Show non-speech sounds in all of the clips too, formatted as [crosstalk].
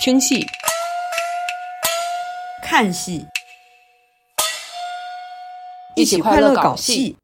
听戏、看戏，一起快乐搞戏。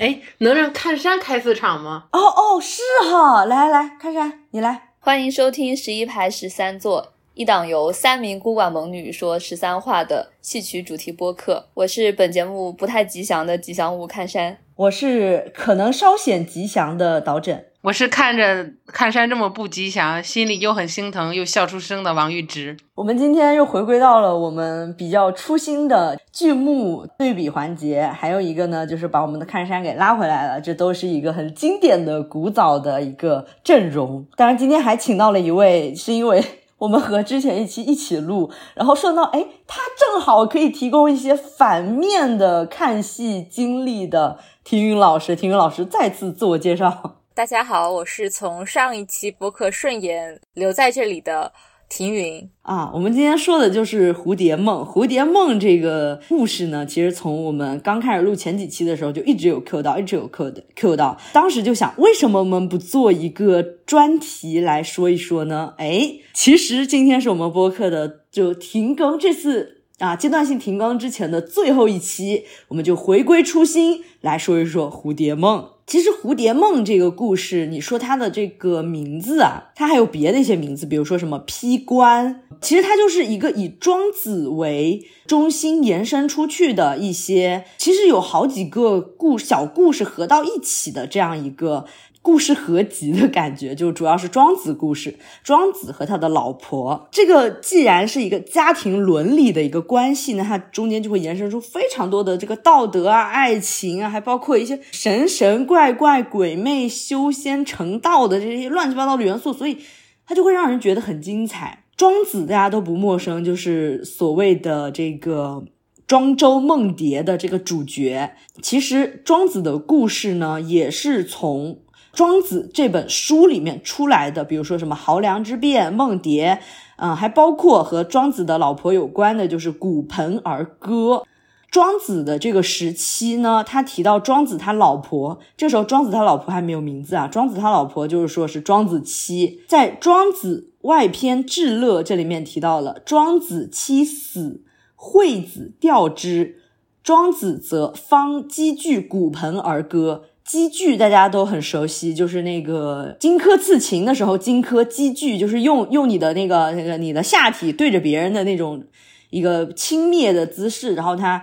哎，能让看山开四场吗？哦哦，是哈，来来来，看山，你来。欢迎收听十一排十三座，一档由三名孤寡猛女说十三话的戏曲主题播客。我是本节目不太吉祥的吉祥物看山，我是可能稍显吉祥的导诊。我是看着看山这么不吉祥，心里又很心疼又笑出声的王玉芝。我们今天又回归到了我们比较初心的剧目对比环节，还有一个呢，就是把我们的看山给拉回来了。这都是一个很经典的古早的一个阵容。当然，今天还请到了一位，是因为我们和之前一期一起录，然后顺道，哎，他正好可以提供一些反面的看戏经历的听云老师。听云老师再次自我介绍。大家好，我是从上一期播客顺延留在这里的庭云啊。我们今天说的就是蝴蝶梦。蝴蝶梦这个故事呢，其实从我们刚开始录前几期的时候就一直有 Q 到，一直有 Q 的 Q 到。当时就想，为什么我们不做一个专题来说一说呢？哎，其实今天是我们播客的就停更，这次啊阶段性停更之前的最后一期，我们就回归初心来说一说蝴蝶梦。其实蝴蝶梦这个故事，你说它的这个名字啊，它还有别的一些名字，比如说什么披冠，其实它就是一个以庄子为中心延伸出去的一些，其实有好几个故小故事合到一起的这样一个。故事合集的感觉，就主要是庄子故事。庄子和他的老婆，这个既然是一个家庭伦理的一个关系呢，它中间就会延伸出非常多的这个道德啊、爱情啊，还包括一些神神怪怪、鬼魅、修仙、成道的这些乱七八糟的元素，所以它就会让人觉得很精彩。庄子大家都不陌生，就是所谓的这个庄周梦蝶的这个主角。其实庄子的故事呢，也是从。庄子这本书里面出来的，比如说什么濠梁之变、梦蝶，嗯，还包括和庄子的老婆有关的，就是骨盆儿歌。庄子的这个时期呢，他提到庄子他老婆，这时候庄子他老婆还没有名字啊，庄子他老婆就是说是庄子妻。在《庄子外篇至乐》这里面提到了庄子妻死，惠子吊之，庄子则方积聚骨盆而歌。积聚大家都很熟悉，就是那个荆轲刺秦的时候，荆轲积聚就是用用你的那个那个你的下体对着别人的那种一个轻蔑的姿势，然后他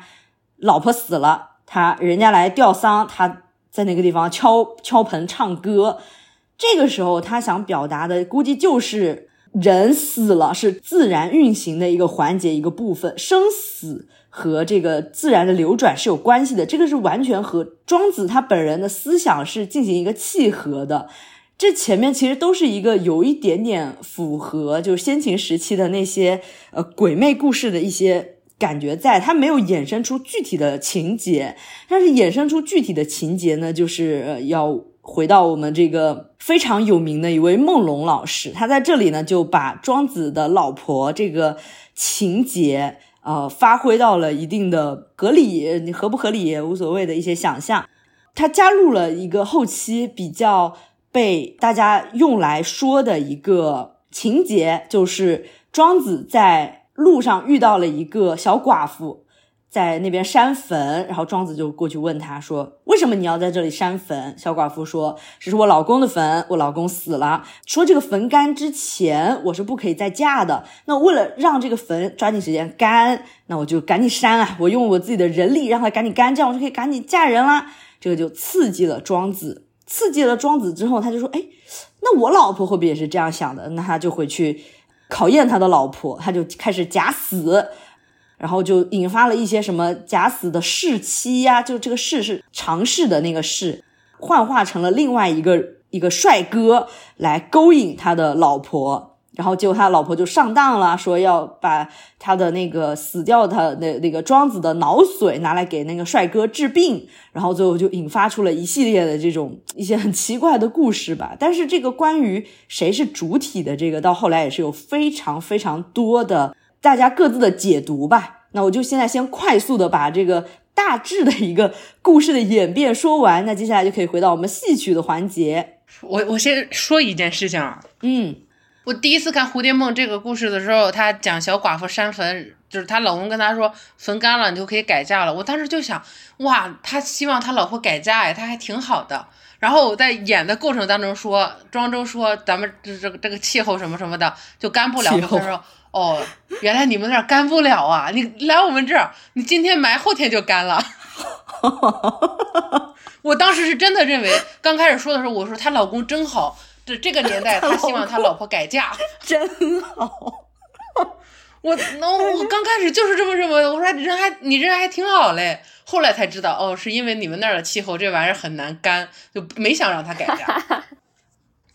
老婆死了，他人家来吊丧，他在那个地方敲敲盆唱歌，这个时候他想表达的估计就是人死了是自然运行的一个环节一个部分，生死。和这个自然的流转是有关系的，这个是完全和庄子他本人的思想是进行一个契合的。这前面其实都是一个有一点点符合，就是先秦时期的那些呃鬼魅故事的一些感觉，在它没有衍生出具体的情节，但是衍生出具体的情节呢，就是要回到我们这个非常有名的一位梦龙老师，他在这里呢就把庄子的老婆这个情节。呃，发挥到了一定的合理，你合不合理也无所谓的一些想象。他加入了一个后期比较被大家用来说的一个情节，就是庄子在路上遇到了一个小寡妇。在那边扇坟，然后庄子就过去问他说：“为什么你要在这里扇坟？”小寡妇说：“这是我老公的坟，我老公死了。说这个坟干之前，我是不可以再嫁的。那为了让这个坟抓紧时间干，那我就赶紧删啊！我用我自己的人力让它赶紧干，这样我就可以赶紧嫁人啦。这个就刺激了庄子，刺激了庄子之后，他就说：哎，那我老婆会不会也是这样想的？那他就回去考验他的老婆，他就开始假死。”然后就引发了一些什么假死的弑妻呀，就这个弑是尝试的那个弑，幻化成了另外一个一个帅哥来勾引他的老婆，然后结果他老婆就上当了，说要把他的那个死掉的那那个庄子的脑髓拿来给那个帅哥治病，然后最后就引发出了一系列的这种一些很奇怪的故事吧。但是这个关于谁是主体的这个，到后来也是有非常非常多的。大家各自的解读吧。那我就现在先快速的把这个大致的一个故事的演变说完。那接下来就可以回到我们戏曲的环节。我我先说一件事情啊，嗯，我第一次看《蝴蝶梦》这个故事的时候，他讲小寡妇山坟，就是她老公跟她说坟干了，你就可以改嫁了。我当时就想，哇，他希望他老婆改嫁呀，他还挺好的。然后我在演的过程当中说，庄周说咱们这这个这个气候什么什么的就干不了。他说哦，原来你们那儿干不了啊，你来我们这儿，你今天埋后天就干了。[laughs] 我当时是真的认为，刚开始说的时候，我说她老公真好。这这个年代，他希望他老婆改嫁，[laughs] 真好。我那我刚开始就是这么认为，我说人还你人还挺好嘞。后来才知道，哦，是因为你们那儿的气候这玩意儿很难干，就没想让他改嫁。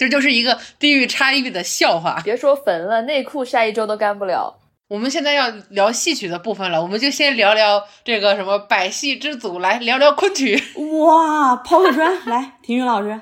这就是一个地域差异的笑话。别说坟了，内裤晒一周都干不了。我们现在要聊戏曲的部分了，我们就先聊聊这个什么百戏之祖，来聊聊昆曲。[laughs] 哇，抛个砖来，婷云老师。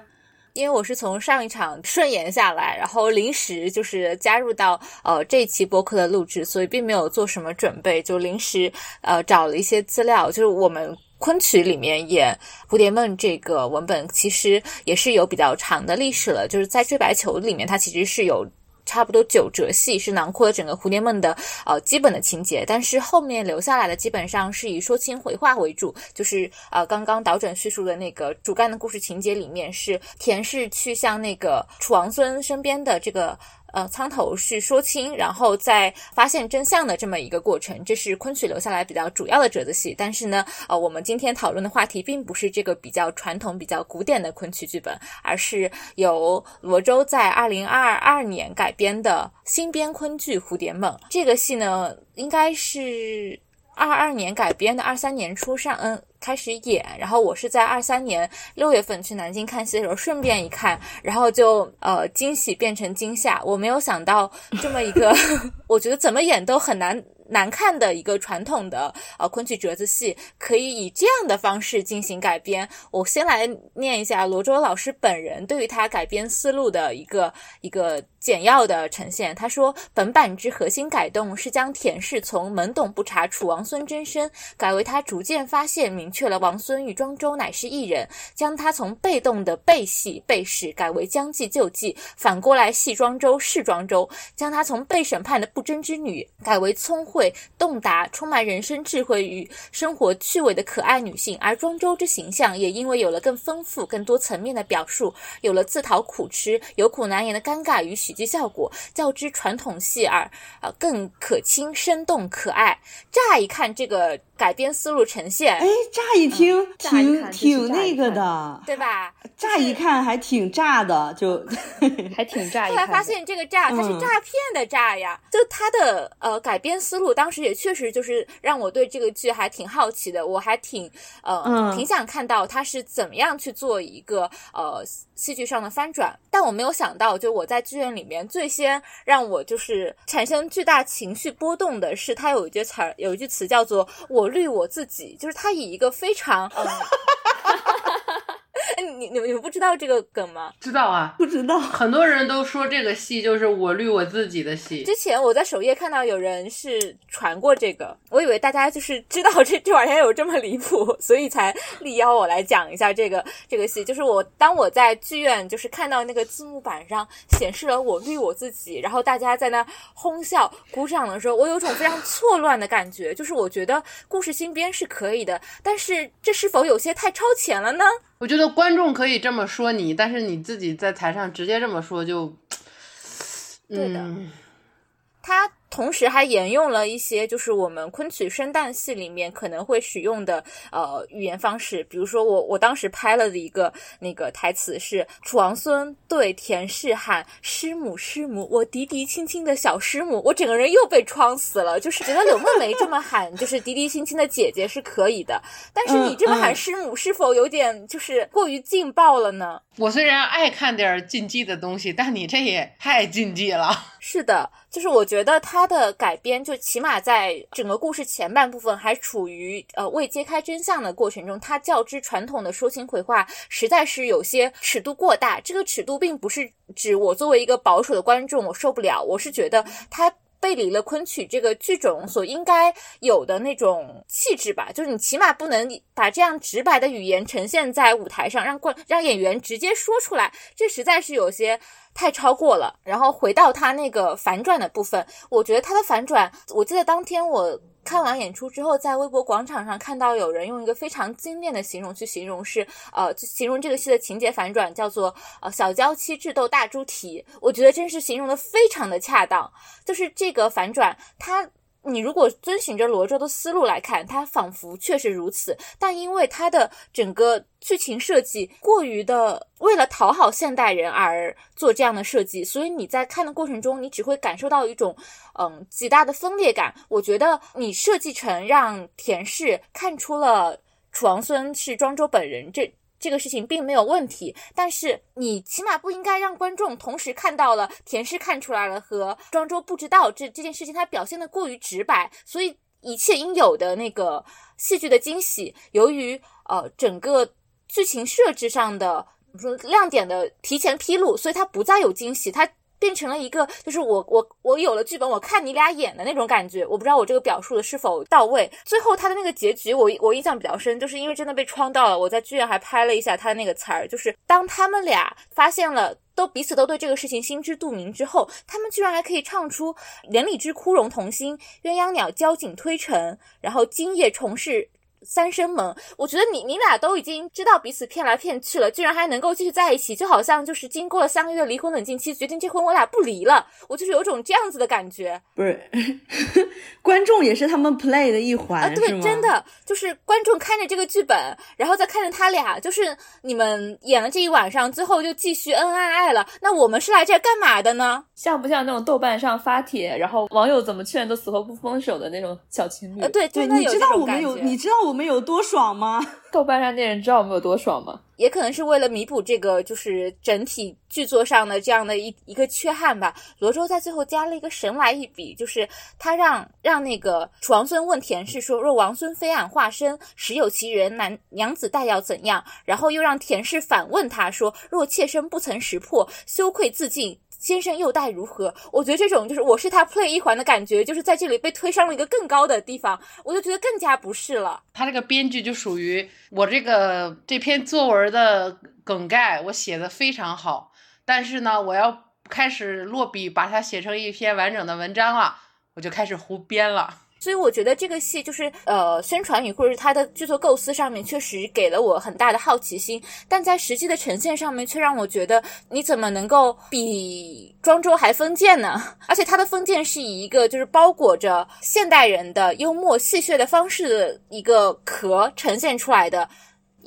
因为我是从上一场顺延下来，然后临时就是加入到呃这一期播客的录制，所以并没有做什么准备，就临时呃找了一些资料。就是我们昆曲里面演《蝴蝶梦》这个文本，其实也是有比较长的历史了。就是在《追白球》里面，它其实是有。差不多九折戏是囊括了整个蝴蝶梦的呃基本的情节，但是后面留下来的基本上是以说清回话为主，就是呃刚刚导转叙述的那个主干的故事情节里面是田氏去向那个楚王孙身边的这个。呃，苍头是说清，然后再发现真相的这么一个过程，这是昆曲留下来比较主要的折子戏。但是呢，呃，我们今天讨论的话题并不是这个比较传统、比较古典的昆曲剧本，而是由罗周在二零二二年改编的新编昆剧《蝴蝶梦》。这个戏呢，应该是二二年改编的，二三年初上，嗯。开始演，然后我是在二三年六月份去南京看戏的时候，顺便一看，然后就呃惊喜变成惊吓。我没有想到这么一个，[laughs] 我觉得怎么演都很难。难看的一个传统的呃昆曲折子戏，可以以这样的方式进行改编。我先来念一下罗周老师本人对于他改编思路的一个一个简要的呈现。他说，本版之核心改动是将田氏从懵懂不察楚王孙真身，改为他逐渐发现明确了王孙与庄周乃是一人，将他从被动的被戏被使改为将计就计，反过来戏庄周是庄周，将他从被审判的不争之女改为聪慧。洞达、充满人生智慧与生活趣味的可爱女性，而庄周之形象也因为有了更丰富、更多层面的表述，有了自讨苦吃、有苦难言的尴尬与喜剧效果，较之传统戏而呃更可亲、生动、可爱。乍一看，这个。改编思路呈现，哎，乍一听挺挺那个的，对吧？乍一看还挺炸的，就 [laughs] 还挺炸。后来发现这个炸，它是诈骗的诈呀！就它的呃改编思路，当时也确实就是让我对这个剧还挺好奇的，我还挺呃挺想看到它是怎么样去做一个呃戏剧上的翻转。但我没有想到，就我在剧院里面最先让我就是产生巨大情绪波动的是，它有一句词儿，有一句词叫做我。虑我自己，就是他以一个非常。你你们你们不知道这个梗吗？知道啊，不知道。很多人都说这个戏就是我绿我自己的戏。之前我在首页看到有人是传过这个，我以为大家就是知道这这玩意儿有这么离谱，所以才力邀我来讲一下这个这个戏。就是我当我在剧院就是看到那个字幕板上显示了我绿我自己，然后大家在那哄笑鼓掌的时候，我有种非常错乱的感觉。就是我觉得故事新编是可以的，但是这是否有些太超前了呢？我觉得观众可以这么说你，但是你自己在台上直接这么说就，对的，他。同时还沿用了一些就是我们昆曲生旦戏里面可能会使用的呃语言方式，比如说我我当时拍了的一个那个台词是楚王孙对田氏喊师母师母，我嫡嫡亲亲的小师母，我整个人又被创死了。就是觉得柳梦梅这么喊就是嫡嫡亲亲的姐姐是可以的，但是你这么喊师母是否有点就是过于劲爆了呢？我虽然爱看点禁忌的东西，但你这也太禁忌了。是的，就是我觉得他的改编，就起码在整个故事前半部分还处于呃未揭开真相的过程中，他较之传统的说情回话，实在是有些尺度过大。这个尺度并不是指我作为一个保守的观众我受不了，我是觉得他。背离了昆曲这个剧种所应该有的那种气质吧，就是你起码不能把这样直白的语言呈现在舞台上，让观让演员直接说出来，这实在是有些。太超过了。然后回到他那个反转的部分，我觉得他的反转，我记得当天我。看完演出之后，在微博广场上看到有人用一个非常精炼的形容去形容，是呃，形容这个戏的情节反转，叫做呃小娇妻智斗大猪蹄。我觉得真是形容的非常的恰当，就是这个反转，它。你如果遵循着罗周的思路来看，它仿佛确实如此，但因为它的整个剧情设计过于的为了讨好现代人而做这样的设计，所以你在看的过程中，你只会感受到一种嗯极大的分裂感。我觉得你设计成让田氏看出了楚王孙是庄周本人这。这个事情并没有问题，但是你起码不应该让观众同时看到了田氏看出来了和庄周不知道这这件事情，他表现的过于直白，所以一切应有的那个戏剧的惊喜，由于呃整个剧情设置上的说亮点的提前披露，所以它不再有惊喜，它。变成了一个，就是我我我有了剧本，我看你俩演的那种感觉。我不知道我这个表述的是否到位。最后他的那个结局，我我印象比较深，就是因为真的被创到了。我在剧院还拍了一下他的那个词儿，就是当他们俩发现了，都彼此都对这个事情心知肚明之后，他们居然还可以唱出“连理枝枯荣同心，鸳鸯鸟交颈推陈”，然后今夜重试。三生盟，我觉得你你俩都已经知道彼此骗来骗去了，居然还能够继续在一起，就好像就是经过了三个月离婚冷静期，决定这婚我俩不离了，我就是有种这样子的感觉。不是，[laughs] 观众也是他们 play 的一环，啊，对，真的就是观众看着这个剧本，然后再看着他俩，就是你们演了这一晚上，最后就继续恩恩爱爱了。那我们是来这干嘛的呢？像不像那种豆瓣上发帖，然后网友怎么劝都死活不分手的那种小情侣？啊，对，对，你知道我们有，你知道我们有多爽吗？[laughs] 豆瓣上那人知道我们有多爽吗？也可能是为了弥补这个，就是整体剧作上的这样的一一个缺憾吧。罗周在最后加了一个神来一笔，就是他让让那个楚王孙问田氏说：“若王孙非俺化身，实有其人，男娘子待要怎样？”然后又让田氏反问他说：“若妾身不曾识破，羞愧自尽。”先生又待如何？我觉得这种就是我是他 play 一环的感觉，就是在这里被推上了一个更高的地方，我就觉得更加不是了。他这个编剧就属于我这个这篇作文的梗概，我写的非常好，但是呢，我要开始落笔把它写成一篇完整的文章了，我就开始胡编了。所以我觉得这个戏就是呃，宣传语或者是它的剧作构思上面确实给了我很大的好奇心，但在实际的呈现上面却让我觉得你怎么能够比庄周还封建呢？[laughs] 而且他的封建是以一个就是包裹着现代人的幽默戏谑的方式的一个壳呈现出来的。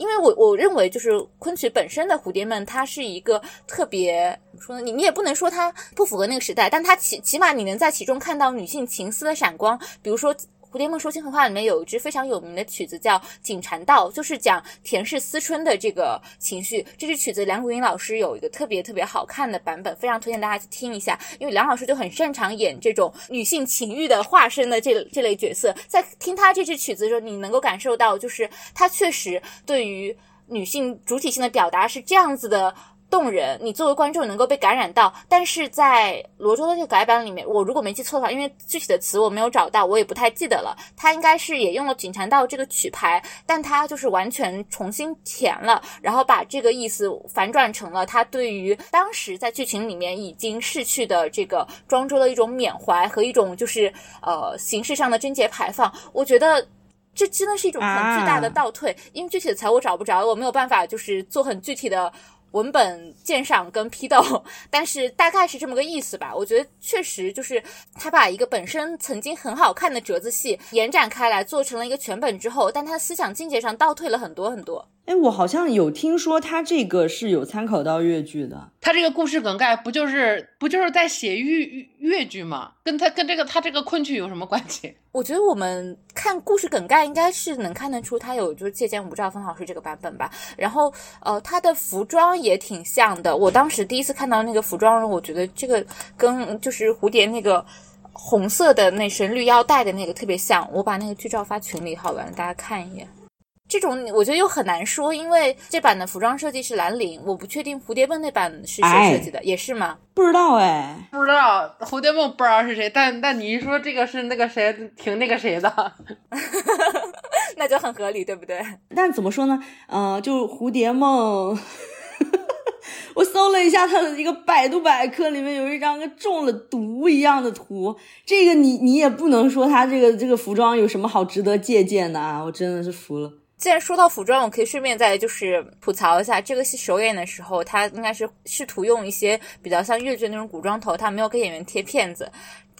因为我我认为，就是昆曲本身的蝴蝶梦，它是一个特别怎么说呢？你你也不能说它不符合那个时代，但它起起码你能在其中看到女性情思的闪光，比如说。蝴蝶梦说情话里面有一支非常有名的曲子叫《锦禅道》，就是讲田氏思春的这个情绪。这支曲子梁谷音老师有一个特别特别好看的版本，非常推荐大家去听一下。因为梁老师就很擅长演这种女性情欲的化身的这这类角色，在听他这支曲子的时候，你能够感受到，就是他确实对于女性主体性的表达是这样子的。动人，你作为观众能够被感染到，但是在罗周的这个改版里面，我如果没记错的话，因为具体的词我没有找到，我也不太记得了。他应该是也用了《锦禅道》这个曲牌，但他就是完全重新填了，然后把这个意思反转成了他对于当时在剧情里面已经逝去的这个庄周的一种缅怀和一种就是呃形式上的贞洁排放。我觉得这真的是一种很巨大的倒退，因为具体的词我找不着，我没有办法就是做很具体的。文本鉴赏跟批斗，[laughs] 但是大概是这么个意思吧。我觉得确实就是他把一个本身曾经很好看的折子戏延展开来，做成了一个全本之后，但他思想境界上倒退了很多很多。哎，我好像有听说他这个是有参考到越剧的。他这个故事梗概不就是不就是在写越越剧吗？跟他跟这个他这个昆曲有什么关系？我觉得我们看故事梗概应该是能看得出他有就是借鉴吴兆峰老师这个版本吧。然后呃，他的服装也挺像的。我当时第一次看到那个服装，我觉得这个跟就是蝴蝶那个红色的那身绿腰带的那个特别像。我把那个剧照发群里，好了，大家看一眼。这种我觉得又很难说，因为这版的服装设计是兰陵，我不确定蝴蝶梦那版是谁设计的，也是吗？不知道哎，不知道蝴蝶梦不知道是谁，但但你一说这个是那个谁，挺那个谁的，[laughs] 那就很合理，对不对？[laughs] 但怎么说呢？呃，就蝴蝶梦。[laughs] 我搜了一下他的一个百度百科，里面有一张跟中了毒一样的图。这个你你也不能说他这个这个服装有什么好值得借鉴的啊！我真的是服了。既然说到服装，我可以顺便再就是吐槽一下，这个戏首演的时候，他应该是试图用一些比较像越剧那种古装头，他没有给演员贴片子。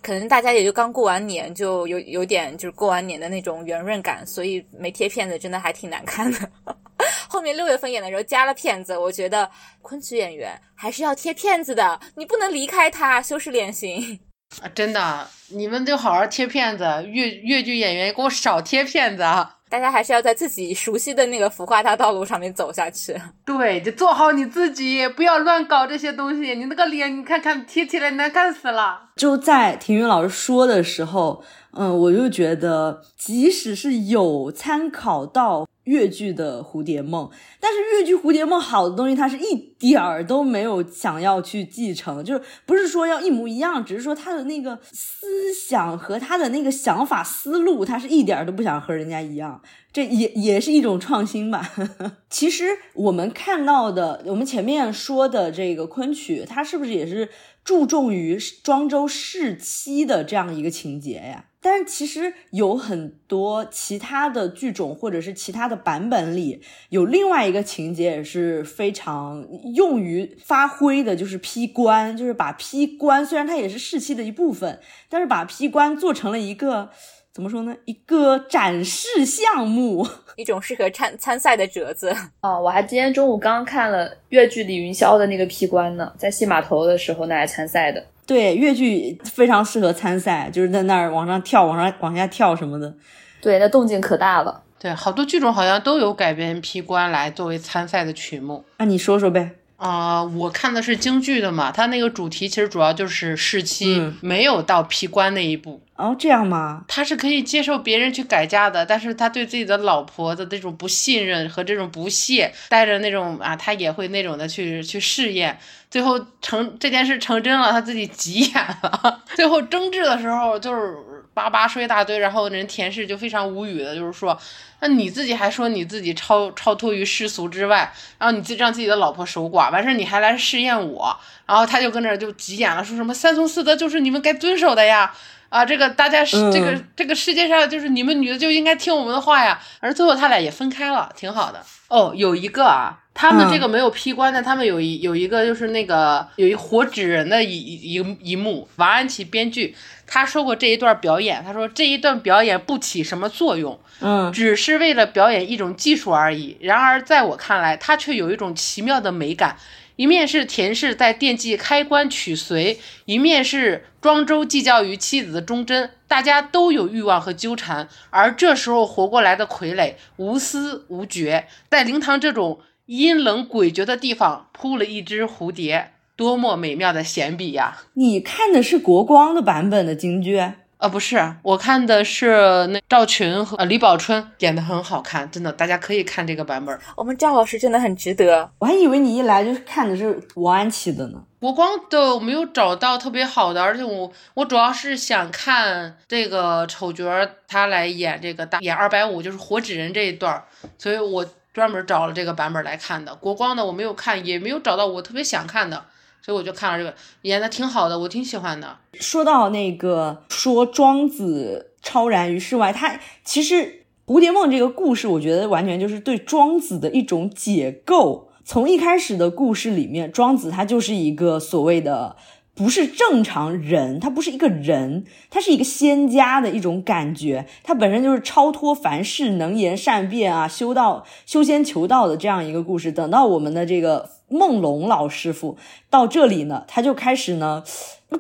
可能大家也就刚过完年，就有有点就是过完年的那种圆润感，所以没贴片子，真的还挺难看的。[laughs] 后面六月份演的时候加了片子，我觉得昆曲演员还是要贴片子的，你不能离开他，修饰脸型啊！真的，你们就好好贴片子，越越剧演员给我少贴片子啊。大家还是要在自己熟悉的那个孵化大道路上面走下去。[laughs] 对，就做好你自己，不要乱搞这些东西。你那个脸，你看看贴起来难看死了。就在庭云老师说的时候，嗯，我就觉得，即使是有参考到。越剧的蝴蝶梦，但是越剧蝴蝶梦好的东西，它是一点儿都没有想要去继承，就是不是说要一模一样，只是说他的那个思想和他的那个想法思路，他是一点儿都不想和人家一样，这也也是一种创新吧。[laughs] 其实我们看到的，我们前面说的这个昆曲，它是不是也是注重于庄周试妻的这样一个情节呀？但是其实有很多其他的剧种或者是其他的版本里，有另外一个情节也是非常用于发挥的，就是批官，就是把批官，虽然它也是士气的一部分，但是把批官做成了一个怎么说呢？一个展示项目，[laughs] 一种适合参参赛的折子。哦，我还今天中午刚看了越剧李云霄的那个批官呢，在戏码头的时候那来参赛的。对，越剧非常适合参赛，就是在那儿往上跳、往上往下跳什么的。对，那动静可大了。对，好多剧种好像都有改编披冠来作为参赛的曲目。那你说说呗。啊，我看的是京剧的嘛，它那个主题其实主要就是侍妻，没有到皮官那一步。哦，这样吗？他是可以接受别人去改嫁的，但是他对自己的老婆的这种不信任和这种不屑，带着那种啊，他也会那种的去去试验，最后成这件事成真了，他自己急眼了，[laughs] 最后争执的时候就是。叭叭说一大堆，然后人田氏就非常无语的，就是说，那你自己还说你自己超超脱于世俗之外，然后你自己让自己的老婆守寡，完事儿你还来试验我，然后他就跟那就急眼了，说什么三从四德就是你们该遵守的呀，啊，这个大家是这个这个世界上就是你们女的就应该听我们的话呀，而最后他俩也分开了，挺好的。哦，有一个啊，他们这个没有批官的，他们有一有一个就是那个有一活纸人的一一一幕，王安琪编剧。他说过这一段表演，他说这一段表演不起什么作用，嗯，只是为了表演一种技术而已。然而在我看来，它却有一种奇妙的美感。一面是田氏在惦记开棺取髓，一面是庄周计较于妻子的忠贞，大家都有欲望和纠缠。而这时候活过来的傀儡无私无觉，在灵堂这种阴冷诡谲的地方扑了一只蝴蝶。多么美妙的闲笔呀！你看的是国光的版本的京剧？呃，不是，我看的是那赵群和李宝春演的很好看，真的，大家可以看这个版本。我们赵老师真的很值得，我还以为你一来就是看的是王安琪的呢。国光的没有找到特别好的，而且我我主要是想看这个丑角他来演这个大演二百五，就是活纸人这一段，所以我专门找了这个版本来看的。国光的我没有看，也没有找到我特别想看的。所以我就看了这个，演的挺好的，我挺喜欢的。说到那个说庄子超然于世外，他其实蝴蝶梦这个故事，我觉得完全就是对庄子的一种解构。从一开始的故事里面，庄子他就是一个所谓的。不是正常人，他不是一个人，他是一个仙家的一种感觉，他本身就是超脱凡世、能言善辩啊，修道、修仙求道的这样一个故事。等到我们的这个梦龙老师傅到这里呢，他就开始呢，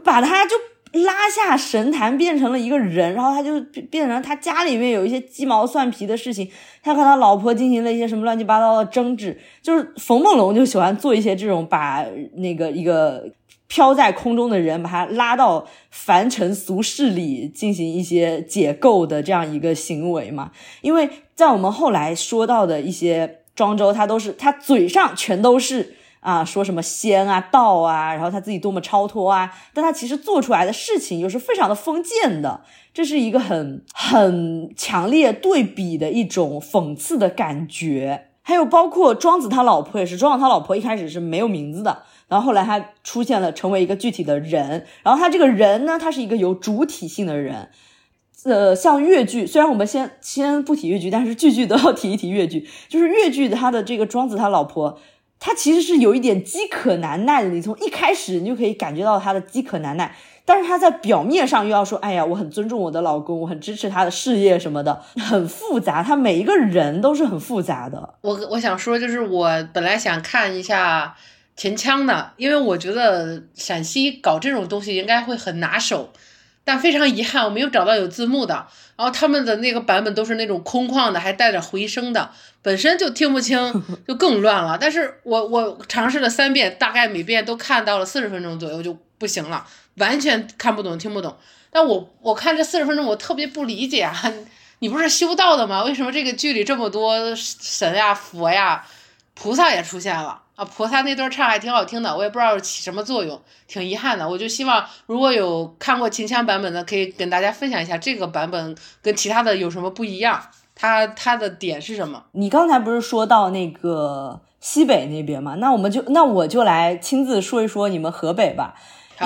把他就拉下神坛，变成了一个人，然后他就变成他家里面有一些鸡毛蒜皮的事情，他和他老婆进行了一些什么乱七八糟的争执，就是冯梦龙就喜欢做一些这种把那个一个。飘在空中的人，把他拉到凡尘俗世里进行一些解构的这样一个行为嘛？因为在我们后来说到的一些庄周，他都是他嘴上全都是啊，说什么仙啊道啊，然后他自己多么超脱啊，但他其实做出来的事情又是非常的封建的，这是一个很很强烈对比的一种讽刺的感觉。还有包括庄子他老婆也是，庄子他老婆一开始是没有名字的，然后后来他出现了，成为一个具体的人。然后他这个人呢，他是一个有主体性的人。呃，像越剧，虽然我们先先不提越剧，但是句句都要提一提越剧。就是越剧他的这个庄子他老婆，他其实是有一点饥渴难耐的。你从一开始你就可以感觉到他的饥渴难耐。但是他在表面上又要说，哎呀，我很尊重我的老公，我很支持他的事业什么的，很复杂。他每一个人都是很复杂的。我我想说，就是我本来想看一下秦腔的，因为我觉得陕西搞这种东西应该会很拿手。但非常遗憾，我没有找到有字幕的。然后他们的那个版本都是那种空旷的，还带着回声的，本身就听不清，[laughs] 就更乱了。但是我我尝试了三遍，大概每遍都看到了四十分钟左右就不行了。完全看不懂，听不懂。但我我看这四十分钟，我特别不理解啊！[laughs] 你不是修道的吗？为什么这个剧里这么多神呀、佛呀、菩萨也出现了啊？菩萨那段唱还挺好听的，我也不知道起什么作用，挺遗憾的。我就希望如果有看过秦腔版本的，可以跟大家分享一下这个版本跟其他的有什么不一样，它它的点是什么？你刚才不是说到那个西北那边嘛？那我们就那我就来亲自说一说你们河北吧。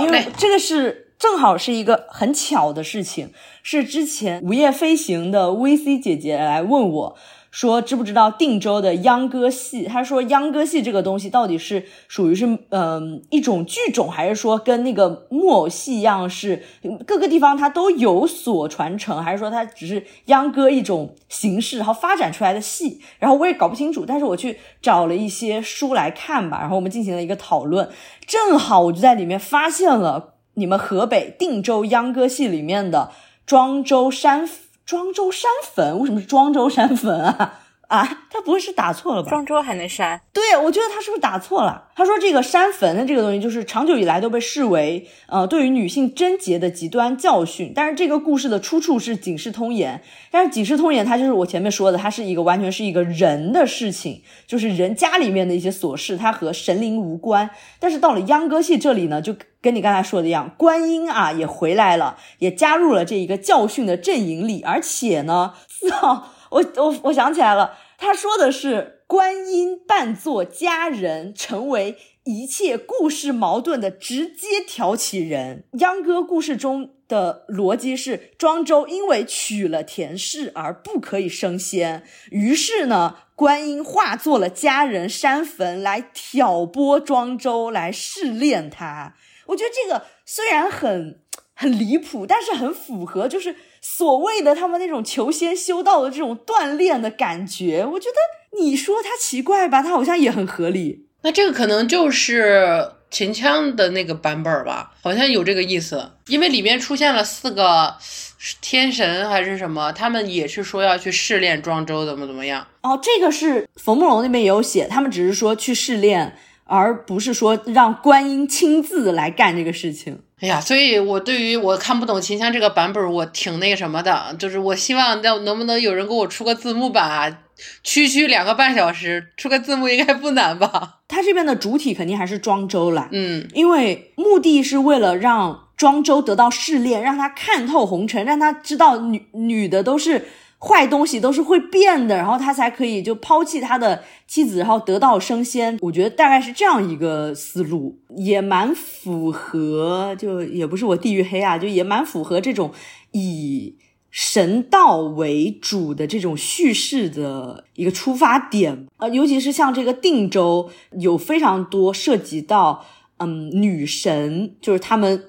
因为这个是正好是一个很巧的事情，是之前午夜飞行的 VC 姐姐来问我，说知不知道定州的秧歌戏？他说秧歌戏这个东西到底是属于是嗯一种剧种，还是说跟那个木偶戏一样，是各个地方它都有所传承，还是说它只是秧歌一种形式，然后发展出来的戏？然后我也搞不清楚，但是我去找了一些书来看吧，然后我们进行了一个讨论。正好我就在里面发现了你们河北定州秧歌戏里面的庄周山庄周山坟，为什么是庄周山坟啊？啊，他不会是打错了吧？庄周还能删？对，我觉得他是不是打错了？他说这个删坟的这个东西，就是长久以来都被视为呃对于女性贞洁的极端教训。但是这个故事的出处是《警世通言》，但是《警世通言》它就是我前面说的，它是一个完全是一个人的事情，就是人家里面的一些琐事，它和神灵无关。但是到了秧歌戏这里呢，就跟你刚才说的一样，观音啊也回来了，也加入了这一个教训的阵营里，而且呢，四号。我我我想起来了，他说的是观音扮作佳人，成为一切故事矛盾的直接挑起人。秧歌故事中的逻辑是，庄周因为娶了田氏而不可以升仙，于是呢，观音化作了佳人山坟来挑拨庄周，来试炼他。我觉得这个虽然很很离谱，但是很符合，就是。所谓的他们那种求仙修道的这种锻炼的感觉，我觉得你说他奇怪吧，他好像也很合理。那这个可能就是秦腔的那个版本吧，好像有这个意思。因为里面出现了四个天神还是什么，他们也是说要去试炼庄周怎么怎么样。哦，这个是冯梦龙那边也有写，他们只是说去试炼，而不是说让观音亲自来干这个事情。哎呀，所以我对于我看不懂秦香这个版本，我挺那个什么的，就是我希望能能不能有人给我出个字幕版啊？区区两个半小时，出个字幕应该不难吧？他这边的主体肯定还是庄周啦，嗯，因为目的是为了让庄周得到试炼，让他看透红尘，让他知道女女的都是。坏东西都是会变的，然后他才可以就抛弃他的妻子，然后得道升仙。我觉得大概是这样一个思路，也蛮符合，就也不是我地域黑啊，就也蛮符合这种以神道为主的这种叙事的一个出发点啊。尤其是像这个定州，有非常多涉及到嗯女神，就是他们。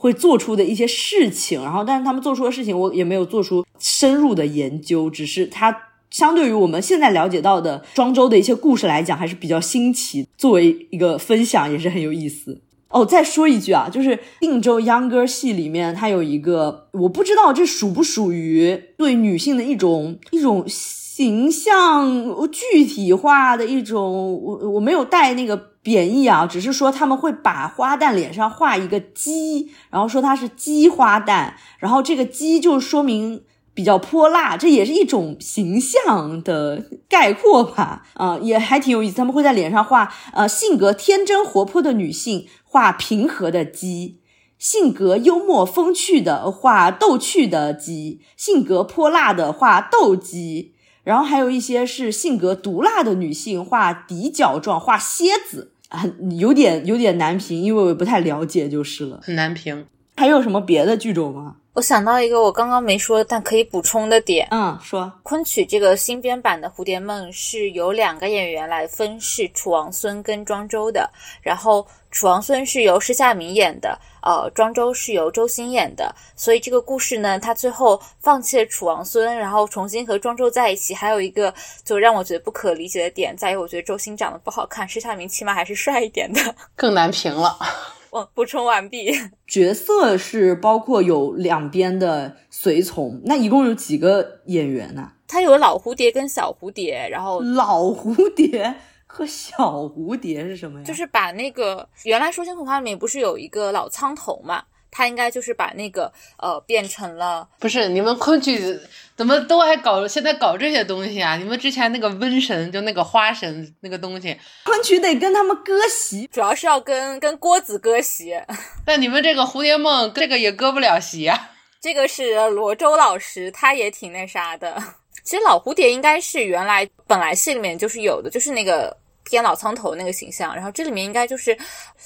会做出的一些事情，然后，但是他们做出的事情，我也没有做出深入的研究，只是它相对于我们现在了解到的庄周的一些故事来讲，还是比较新奇。作为一个分享，也是很有意思。哦，再说一句啊，就是定州秧歌戏里面，它有一个，我不知道这属不属于对女性的一种一种形象具体化的一种，我我没有带那个。贬义啊，只是说他们会把花旦脸上画一个鸡，然后说它是鸡花旦，然后这个鸡就说明比较泼辣，这也是一种形象的概括吧？啊，也还挺有意思。他们会在脸上画，呃，性格天真活泼的女性画平和的鸡，性格幽默风趣的画逗趣的鸡，性格泼辣的画斗鸡。然后还有一些是性格毒辣的女性，画底角状，画蝎子，很有点有点难评，因为我不太了解就是了。很难评。还有什么别的剧种吗？我想到一个我刚刚没说但可以补充的点，嗯，说昆曲这个新编版的《蝴蝶梦》是由两个演员来分饰楚王孙跟庄周的，然后楚王孙是由施夏明演的，呃，庄周是由周星演的，所以这个故事呢，他最后放弃了楚王孙，然后重新和庄周在一起。还有一个就让我觉得不可理解的点在于，我觉得周星长得不好看，施夏明起码还是帅一点的。[laughs] 更难评了。我补充完毕。[laughs] 角色是包括有两边的随从，那一共有几个演员呢？他有老蝴蝶跟小蝴蝶，然后 [laughs] 老蝴蝶和小蝴蝶是什么呀？就是把那个原来《说心童话》里面不是有一个老苍头嘛？他应该就是把那个呃变成了不是你们昆曲怎么都爱搞现在搞这些东西啊？你们之前那个瘟神就那个花神那个东西，昆曲得跟他们割席，主要是要跟跟郭子割席。[laughs] 但你们这个蝴蝶梦这个也割不了席啊。[laughs] 这个是罗周老师，他也挺那啥的。[laughs] 其实老蝴蝶应该是原来本来戏里面就是有的，就是那个。偏老苍头那个形象，然后这里面应该就是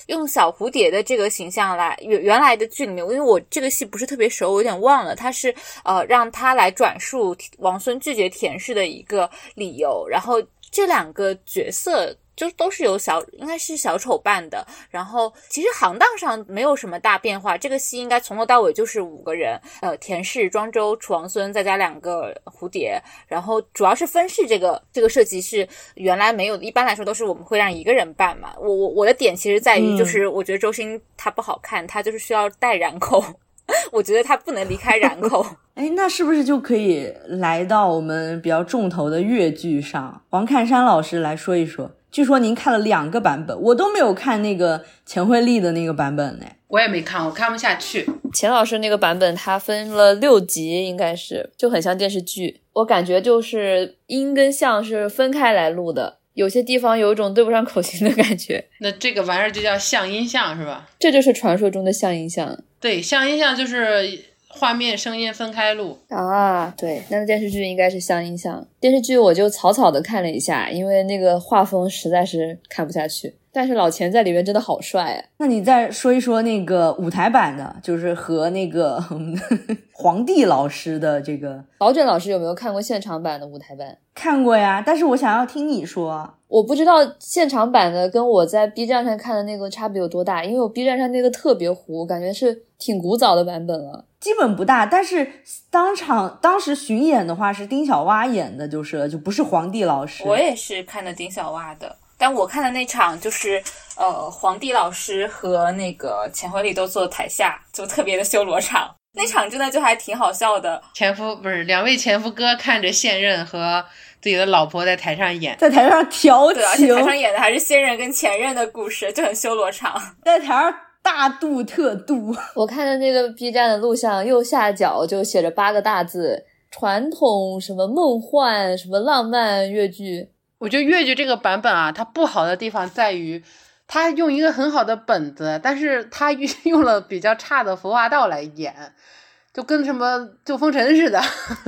用小蝴蝶的这个形象来原原来的剧里面，因为我这个戏不是特别熟，我有点忘了，他是呃让他来转述王孙拒绝田氏的一个理由，然后这两个角色。就都是由小，应该是小丑扮的。然后其实行当上没有什么大变化。这个戏应该从头到尾就是五个人，呃，田氏、庄周、楚王孙，再加两个蝴蝶。然后主要是分饰这个这个设计是原来没有的。一般来说都是我们会让一个人扮嘛。我我我的点其实在于，就是我觉得周星他不好看，他就是需要带染口。[laughs] 我觉得他不能离开染口。[laughs] 哎，那是不是就可以来到我们比较重头的越剧上？王看山老师来说一说。据说您看了两个版本，我都没有看那个钱惠丽的那个版本呢。我也没看，我看不下去。钱老师那个版本，他分了六集，应该是就很像电视剧。我感觉就是音跟像是分开来录的，有些地方有一种对不上口型的感觉。[laughs] 那这个玩意儿就叫像音像是吧？这就是传说中的像音像。对，像音像就是。画面声音分开录啊，对，那个电视剧应该是相音像。电视剧我就草草的看了一下，因为那个画风实在是看不下去。但是老钱在里面真的好帅啊！那你再说一说那个舞台版的，就是和那个 [laughs] 皇帝老师的这个。宝卷老师有没有看过现场版的舞台版？看过呀，但是我想要听你说。我不知道现场版的跟我在 B 站上看的那个差别有多大，因为我 B 站上那个特别糊，感觉是挺古早的版本了。基本不大，但是当场当时巡演的话是丁小蛙演的，就是就不是皇帝老师。我也是看的丁小蛙的。但我看的那场就是，呃，皇帝老师和那个钱惠丽都坐台下，就特别的修罗场。那场真的就还挺好笑的。前夫不是两位前夫哥看着现任和自己的老婆在台上演，在台上调情，而且台上演的还是现任跟前任的故事，就很修罗场。在台上大度特度。我看的那个 B 站的录像，右下角就写着八个大字：传统什么梦幻什么浪漫越剧。我觉得越剧这个版本啊，它不好的地方在于，它用一个很好的本子，但是它 [laughs] 用了比较差的服化道来演，就跟什么旧风尘似的，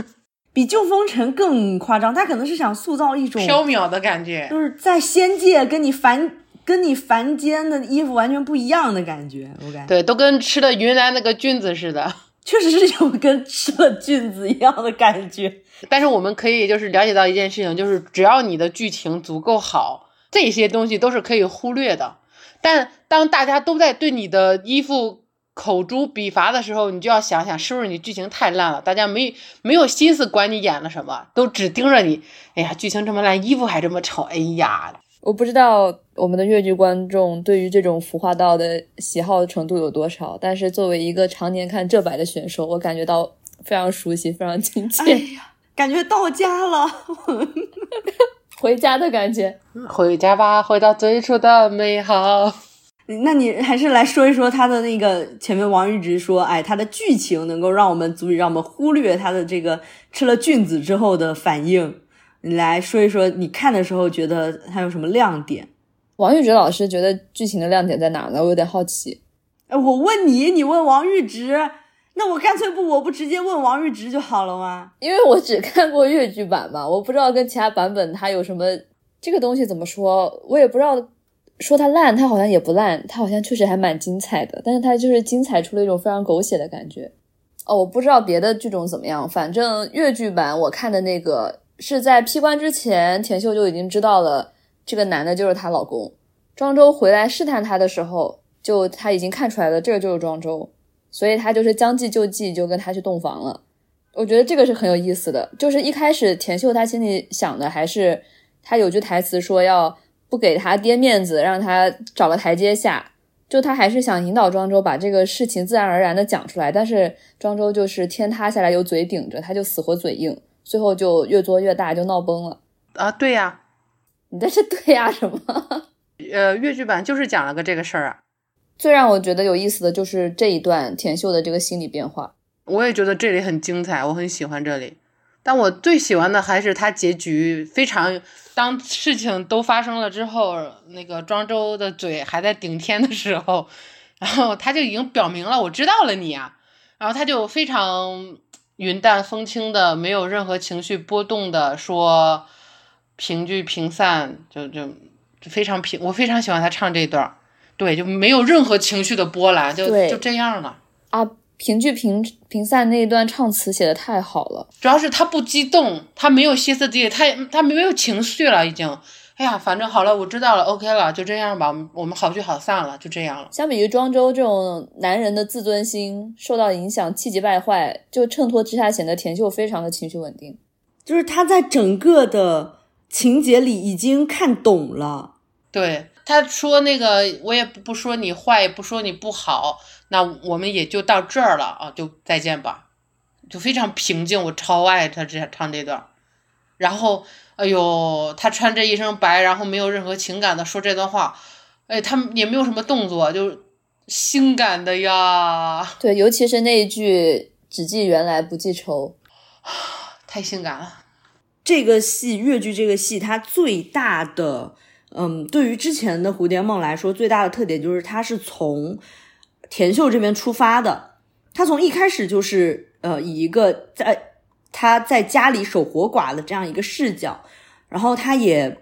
[laughs] 比旧风尘更夸张。他可能是想塑造一种缥缈的感觉，就是在仙界跟你凡跟你凡间的衣服完全不一样的感觉。我感觉对，都跟吃了云南那个菌子似的。确实是有跟吃了菌子一样的感觉，但是我们可以就是了解到一件事情，就是只要你的剧情足够好，这些东西都是可以忽略的。但当大家都在对你的衣服口诛笔伐的时候，你就要想想是不是你剧情太烂了，大家没没有心思管你演了什么，都只盯着你。哎呀，剧情这么烂，衣服还这么丑，哎呀。我不知道我们的越剧观众对于这种服化道的喜好程度有多少，但是作为一个常年看这版的选手，我感觉到非常熟悉，非常亲切。哎呀，感觉到家了，[laughs] 回家的感觉。回家吧，回到最初的美好。那你还是来说一说他的那个前面王玉直说，哎，他的剧情能够让我们足以让我们忽略他的这个吃了菌子之后的反应。你来说一说，你看的时候觉得他有什么亮点？王玉直老师觉得剧情的亮点在哪呢？我有点好奇。哎，我问你，你问王玉直，那我干脆不，我不直接问王玉直就好了吗？因为我只看过粤剧版嘛，我不知道跟其他版本它有什么这个东西怎么说，我也不知道。说它烂，它好像也不烂，它好像确实还蛮精彩的，但是它就是精彩出了一种非常狗血的感觉。哦，我不知道别的剧种怎么样，反正粤剧版我看的那个是在批官之前，田秀就已经知道了这个男的就是她老公。庄周回来试探她的时候，就他已经看出来了，这个就是庄周，所以他就是将计就计，就跟他去洞房了。我觉得这个是很有意思的，就是一开始田秀他心里想的还是他有句台词说要。不给他爹面子，让他找个台阶下，就他还是想引导庄周把这个事情自然而然的讲出来，但是庄周就是天塌下来有嘴顶着，他就死活嘴硬，最后就越做越大，就闹崩了。啊，对呀，你这是对呀什么？[laughs] 呃，越剧版就是讲了个这个事儿啊。最让我觉得有意思的就是这一段田秀的这个心理变化，我也觉得这里很精彩，我很喜欢这里。但我最喜欢的还是他结局非常，当事情都发生了之后，那个庄周的嘴还在顶天的时候，然后他就已经表明了我知道了你啊，然后他就非常云淡风轻的，没有任何情绪波动的说平聚平散，就就非常平，我非常喜欢他唱这段，对，就没有任何情绪的波澜，就就这样了啊。平剧平平散那一段唱词写的太好了，主要是他不激动，他没有歇斯底里，他他没有情绪了，已经。哎呀，反正好了，我知道了，OK 了，就这样吧，我们好聚好散了，就这样了。相比于庄周这种男人的自尊心受到影响，气急败坏，就衬托之下显得田秀非常的情绪稳定，就是他在整个的情节里已经看懂了。对，他说那个，我也不说你坏，也不说你不好。那我们也就到这儿了啊，就再见吧，就非常平静，我超爱他这唱这段，然后，哎呦，他穿这一身白，然后没有任何情感的说这段话，哎，他也没有什么动作，就性感的呀。对，尤其是那一句“只记原来不记仇 [sighs] ”，太性感了。这个戏，越剧这个戏，它最大的，嗯，对于之前的蝴蝶梦来说，最大的特点就是它是从。田秀这边出发的，他从一开始就是呃以一个在他在家里守活寡的这样一个视角，然后他也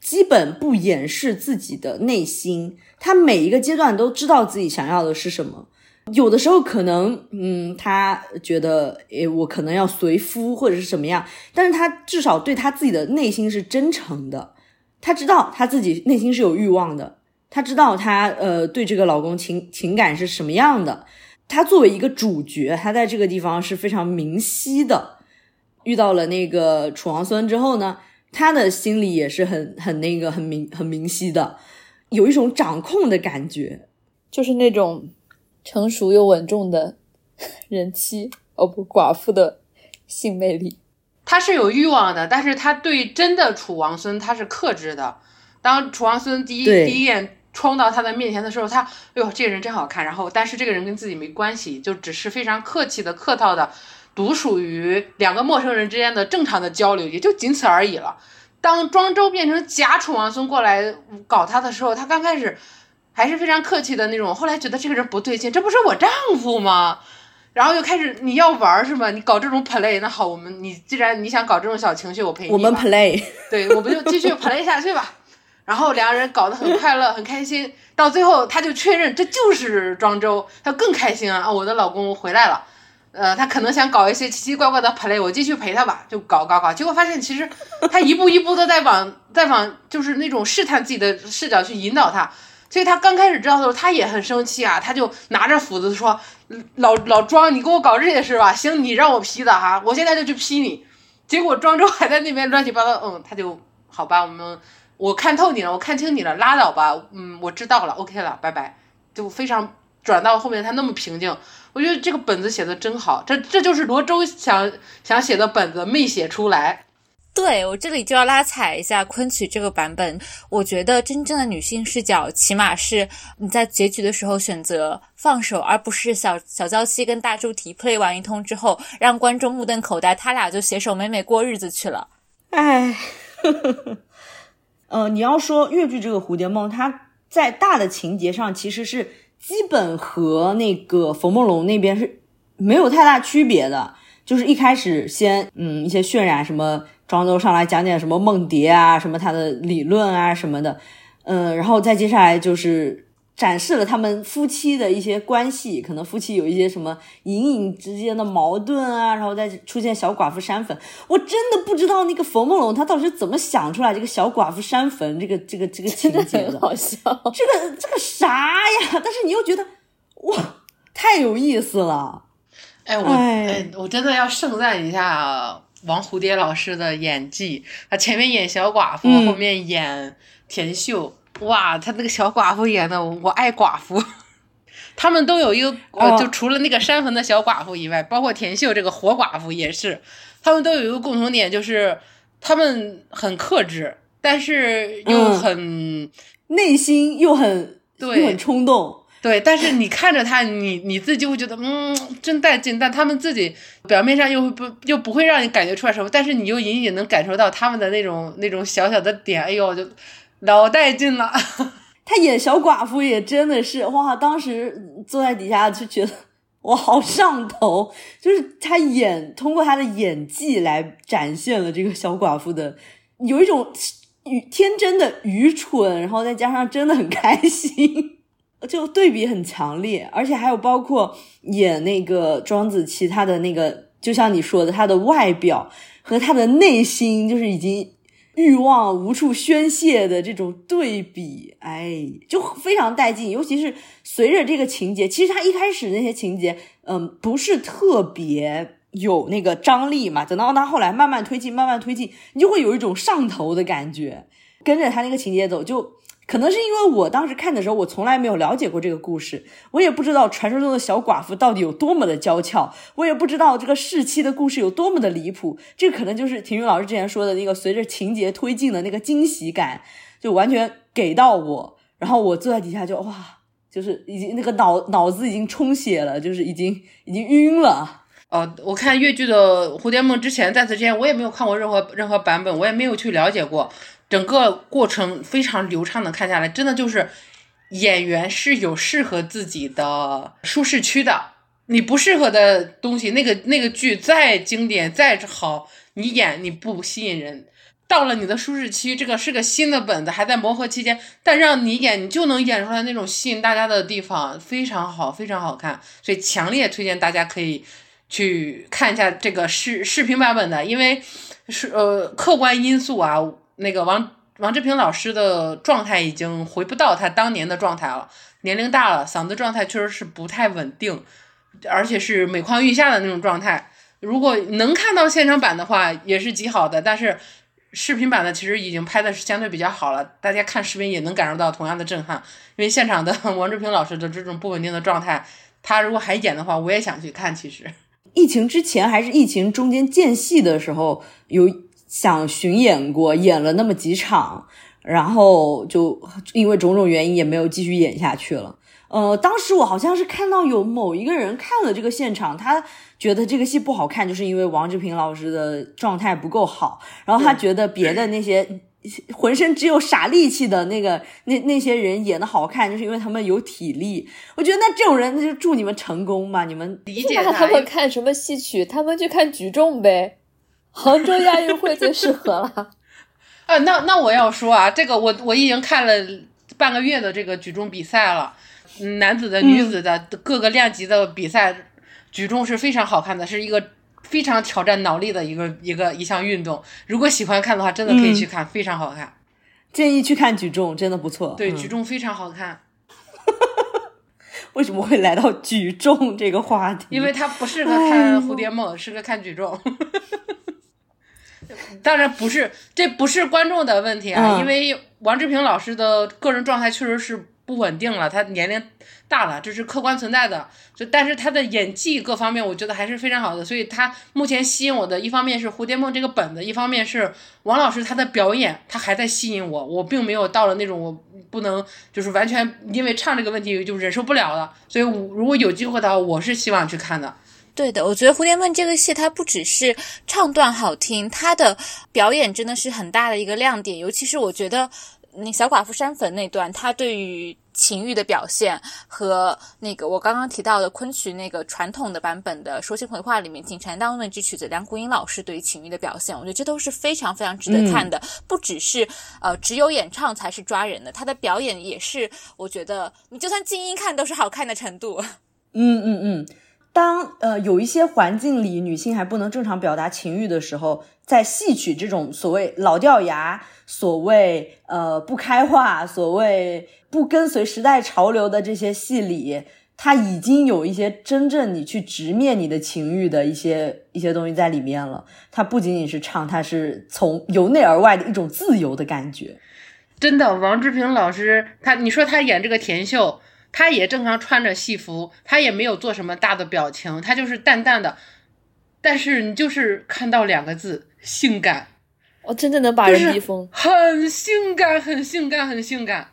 基本不掩饰自己的内心，他每一个阶段都知道自己想要的是什么。有的时候可能嗯他觉得诶我可能要随夫或者是什么样，但是他至少对他自己的内心是真诚的，他知道他自己内心是有欲望的。她知道她呃对这个老公情情感是什么样的，她作为一个主角，她在这个地方是非常明晰的。遇到了那个楚王孙之后呢，她的心里也是很很那个很明很明晰的，有一种掌控的感觉，就是那种成熟又稳重的 [laughs] 人妻哦不寡妇的性魅力。她是有欲望的，但是他对真的楚王孙他是克制的。当楚王孙第一第一眼。冲到他的面前的时候，他哎呦，这个人真好看。然后，但是这个人跟自己没关系，就只是非常客气的、客套的，独属于两个陌生人之间的正常的交流，也就仅此而已了。当庄周变成假楚王孙过来搞他的时候，他刚开始还是非常客气的那种，后来觉得这个人不对劲，这不是我丈夫吗？然后就开始你要玩是吗？你搞这种 play，那好，我们你既然你想搞这种小情绪，我陪你。我们 play，[laughs] 对，我们就继续 [laughs] play 下去吧。然后两个人搞得很快乐，很开心。到最后，他就确认这就是庄周，他更开心啊！我的老公回来了。呃，他可能想搞一些奇奇怪怪的 play，我继续陪他吧，就搞搞搞。结果发现，其实他一步一步的在往在往，就是那种试探自己的视角去引导他。所以他刚开始知道的时候，他也很生气啊，他就拿着斧子说：“老老庄，你给我搞这些事吧？行，你让我劈的哈，我现在就去劈你。”结果庄周还在那边乱七八糟，嗯，他就好吧，我们。我看透你了，我看清你了，拉倒吧。嗯，我知道了，OK 了，拜拜。就非常转到后面，他那么平静，我觉得这个本子写的真好。这这就是罗周想想写的本子，没写出来。对我这里就要拉踩一下昆曲这个版本。我觉得真正的女性视角，起码是你在结局的时候选择放手，而不是小小娇妻跟大猪蹄 play 完一通之后，让观众目瞪口呆，他俩就携手美美过日子去了。哎。呃，你要说越剧这个蝴蝶梦，它在大的情节上其实是基本和那个冯梦龙那边是没有太大区别的，就是一开始先嗯一些渲染什么庄周上来讲讲什么梦蝶啊，什么他的理论啊什么的，嗯，然后再接下来就是展示了他们夫妻的一些关系，可能夫妻有一些什么隐隐之间的矛盾啊，然后再出现小寡妇山坟，我真的不知道那个冯梦龙他到底是怎么想出来这个小寡妇山坟这个这个这个情节的，很好笑。这个这个啥呀？但是你又觉得哇，太有意思了。哎，我哎哎，我真的要盛赞一下王蝴蝶老师的演技。他前面演小寡妇，嗯后面演田秀，哇，他那个小寡妇演的，我爱寡妇。[laughs] 他们都有一个，就除了那个山坟的小寡妇以外，包括田秀这个活寡妇也是，他们都有一个共同点，就是他们很克制，但是又嗯很、内心又很对又很冲动，对，但是你看着他，你你自己会觉得，嗯，真带劲。但他们自己表面上又不又不会让你感觉出来什么，但是你又隐隐能感受到他们的那种那种小小的点，哎呦，就老带劲了。[laughs] 他演小寡妇也真的是哇，当时坐在底下就觉得我好上头，就是他演通过他的演技来展现了这个小寡妇的有一种愚天真的愚蠢，然后再加上真的很开心。就对比很强烈，而且还有包括演那个庄子期，他的那个就像你说的，他的外表和他的内心，就是已经欲望无处宣泄的这种对比，哎，就非常带劲。尤其是随着这个情节，其实他一开始那些情节，嗯，不是特别有那个张力嘛。等到他后来慢慢推进，慢慢推进，你就会有一种上头的感觉，跟着他那个情节走，就可能是因为我当时看的时候，我从来没有了解过这个故事，我也不知道传说中的小寡妇到底有多么的娇俏，我也不知道这个逝妻的故事有多么的离谱。[laughs] 这可能就是体育老师之前说的那个随着情节推进的那个惊喜感，就完全给到我。然后我坐在底下就哇，就是已经那个脑脑子已经充血了，就是已经已经晕了。哦，我看越剧的《蝴蝶梦》之前，在此之前我也没有看过任何任何版本，我也没有去了解过。整个过程非常流畅的看下来，真的就是演员是有适合自己的舒适区的。你不适合的东西，那个那个剧再经典再好，你演你不吸引人。到了你的舒适区，这个是个新的本子，还在磨合期间，但让你演，你就能演出来那种吸引大家的地方，非常好，非常好看。所以强烈推荐大家可以去看一下这个视视频版本的，因为是呃客观因素啊，那个王王志平老师的状态已经回不到他当年的状态了，年龄大了，嗓子状态确实是不太稳定，而且是每况愈下的那种状态。如果能看到现场版的话，也是极好的，但是。视频版的其实已经拍的是相对比较好了，大家看视频也能感受到同样的震撼。因为现场的 [laughs] 王志平老师的这种不稳定的状态，他如果还演的话，我也想去看。其实疫情之前还是疫情中间间隙的时候，有想巡演过，演了那么几场，然后就因为种种原因也没有继续演下去了。呃，当时我好像是看到有某一个人看了这个现场，他觉得这个戏不好看，就是因为王志平老师的状态不够好，然后他觉得别的那些浑身只有傻力气的那个那那些人演的好看，就是因为他们有体力。我觉得那这种人，那就祝你们成功吧，你们理解那他们看什么戏曲？他们去看举重呗。杭州亚运会最适合了。[laughs] 啊，那那我要说啊，这个我我已经看了半个月的这个举重比赛了。男子的、女子的各个量级的比赛，举重是非常好看的，是一个非常挑战脑力的一个一个一项运动。如果喜欢看的话，真的可以去看，非常好看。建议去看举重，真的不错。对，嗯举重非常好看，[laughs] 为什么会来到举重这个话题？因为它不适合看蝴蝶梦，适合看举重。[laughs] 当然不是，这不是观众的问题啊，嗯因为王志平老师的个人状态确实是不稳定了，他年龄大了，这是客观存在的。就但是他的演技各方面，我觉得还是非常好的。所以他目前吸引我的一方面是《蝴蝶梦》这个本子，一方面是王老师他的表演，他还在吸引我。我并没有到了那种我不能就是完全因为唱这个问题就忍受不了了。所以我如果有机会的话，我是希望去看的。对的，我觉得《蝴蝶梦》这个戏，它不只是唱段好听，它的表演真的是很大的一个亮点。尤其是我觉得，那小寡妇山坟那段，他对于情欲的表现和那个我刚刚提到的昆曲那个传统的版本的《说心回话》里面锦禅当那支曲子梁谷音老师对于情欲的表现，我觉得这都是非常非常值得看的。不只是呃只有演唱才是抓人的，他的表演也是，我觉得你就算静音看都是好看的程度。嗯嗯嗯。当呃有一些环境里女性还不能正常表达情欲的时候，在戏曲这种所谓老掉牙、所谓呃不开化、所谓不跟随时代潮流的这些戏里，它已经有一些真正你去直面你的情欲的一些一些东西在里面了。它不仅仅是唱，它是从由内而外的一种自由的感觉。真的，王志平老师，他你说他演这个田秀。他也正常穿着戏服，他也没有做什么大的表情，他就是淡淡的，但是你就是看到两个字，性感，我真的能把人逼疯，很性感，很性感，很性感，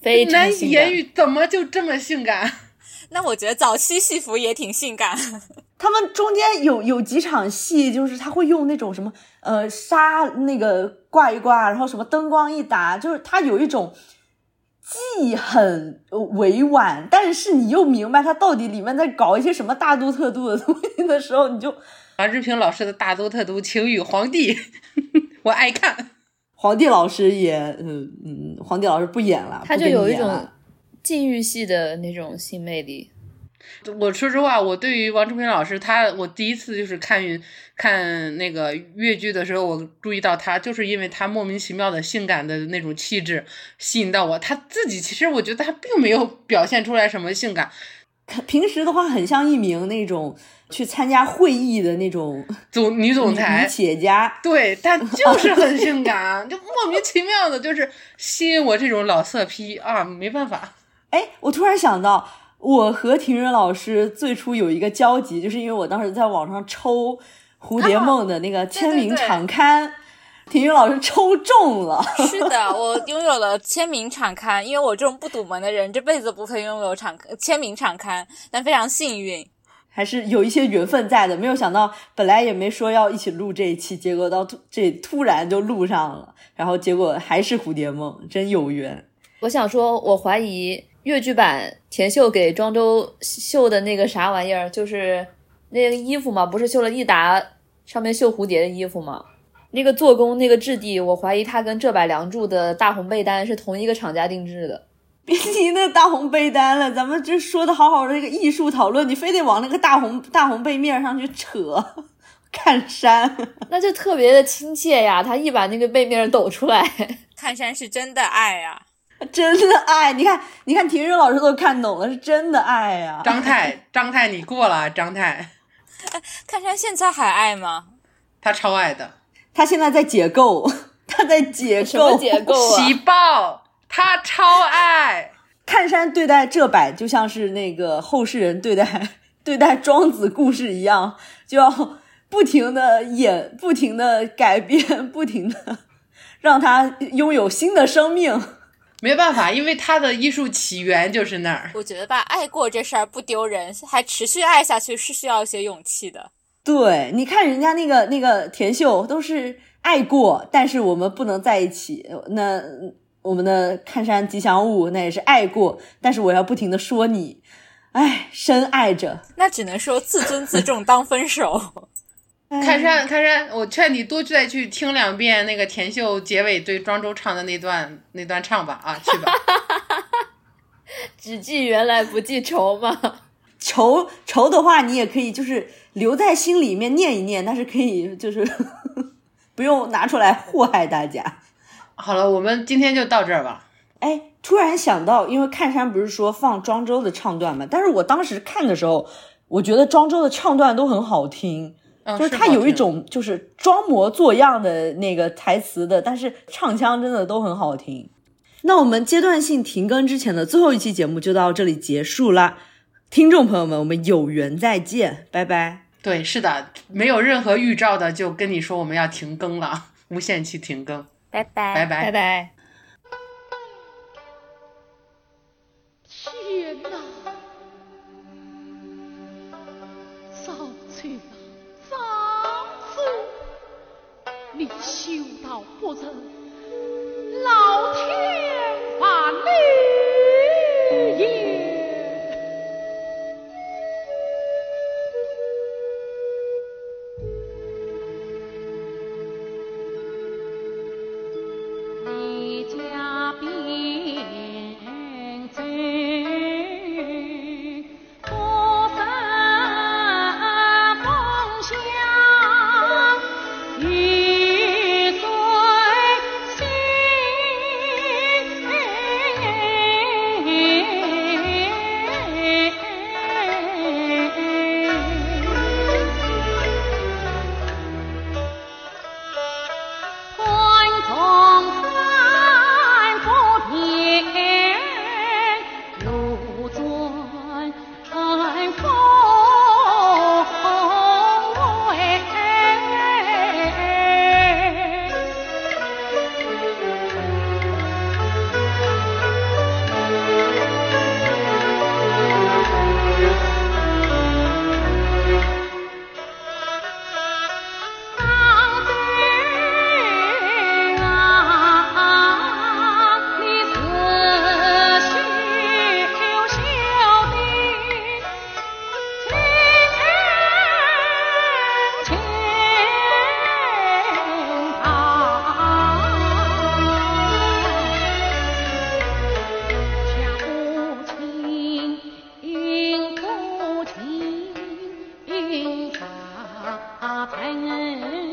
非常难以言喻，怎么就这么性感？[laughs] 那我觉得早期戏服也挺性感，[laughs] 他们中间有有几场戏，就是他会用那种什么呃纱那个挂一挂，然后什么灯光一打，就是他有一种。既很委婉，但是你又明白他到底里面在搞一些什么大度特度的东西的时候，你就 [laughs] 王志平老师的大度特度情与皇帝，[laughs] 我爱看。皇帝老师也，嗯嗯，皇帝老师不演了，他就有一种禁欲系的那种性魅力。我说实话，我对于王志平老师，他我第一次就是看看那个越剧的时候，我注意到他，就是因为他莫名其妙的性感的那种气质吸引到我。他自己其实我觉得他并没有表现出来什么性感，平时的话很像一名那种去参加会议的那种总女总裁、企业家。对，但就是很性感，就莫名其妙的，就是吸引我这种老色批啊，没办法。哎，我突然想到。我和庭云老师最初有一个交集，就是因为我当时在网上抽《蝴蝶梦》的那个签名场刊，庭云老师抽中了。是的，我拥有了签名场刊，因为我这种不堵门的人，这辈子不配拥有场签名场刊，但非常幸运，还是有一些缘分在的。没有想到，本来也没说要一起录这一期，结果到这突然就录上了，然后结果还是《蝴蝶梦》，真有缘。我想说，我怀疑。越剧版田秀给庄周绣的那个啥玩意儿，就是那个衣服嘛，不是绣了一沓上面绣蝴蝶的衣服吗？那个做工、那个质地，我怀疑他跟浙百梁祝的大红被单是同一个厂家定制的。[laughs] 别提那大红被单了，咱们这说的好好的这个艺术讨论，你非得往那个大红大红被面上去扯。[laughs] 看山，那就特别的亲切呀，他一把那个被面抖出来，[laughs] 看山是真的爱呀。[laughs] 真的爱，你看，你看，体育老师都看懂了，是真的爱呀。张太，[laughs] 张太，你过了，张太。[laughs] 看山现在还爱吗？他超爱的，他现在在解构，他在解构，什么解构喜报，他超爱。看山对待这百，就像是那个后世人对待对待庄子故事一样，就要不停的演，不停的改变，不停的让他拥有新的生命。没办法，因为他的艺术起源就是那儿。我觉得吧，爱过这事儿不丢人，还持续爱下去是需要一些勇气的。对，你看人家那个那个田秀都是爱过，但是我们不能在一起。那我们的看山吉祥物那也是爱过，但是我要不停的说你，哎，深爱着。那只能说自尊自重当分手。看山，看山，我劝你多再去听两遍那个田秀结尾对庄周唱的那段那段唱吧，啊，去吧。[laughs] 只记原来不记仇嘛。[laughs] 仇仇的话，你也可以就是留在心里面念一念，但是可以就是 [laughs] 不用拿出来祸害大家。好了，我们今天就到这儿吧。哎，突然想到，因为看山不是说放庄周的唱段嘛，但是我当时看的时候，我觉得庄周的唱段都很好听。就是他有一种就是装模作样的那个台词的，但是唱腔真的都很好听。那我们阶段性停更之前的最后一期节目就到这里结束啦，听众朋友们，我们有缘再见，拜拜。对，是的，没有任何预兆的就跟你说我们要停更了，无限期停更，拜拜，拜拜，拜拜。你修道不成，老天还你。Hai!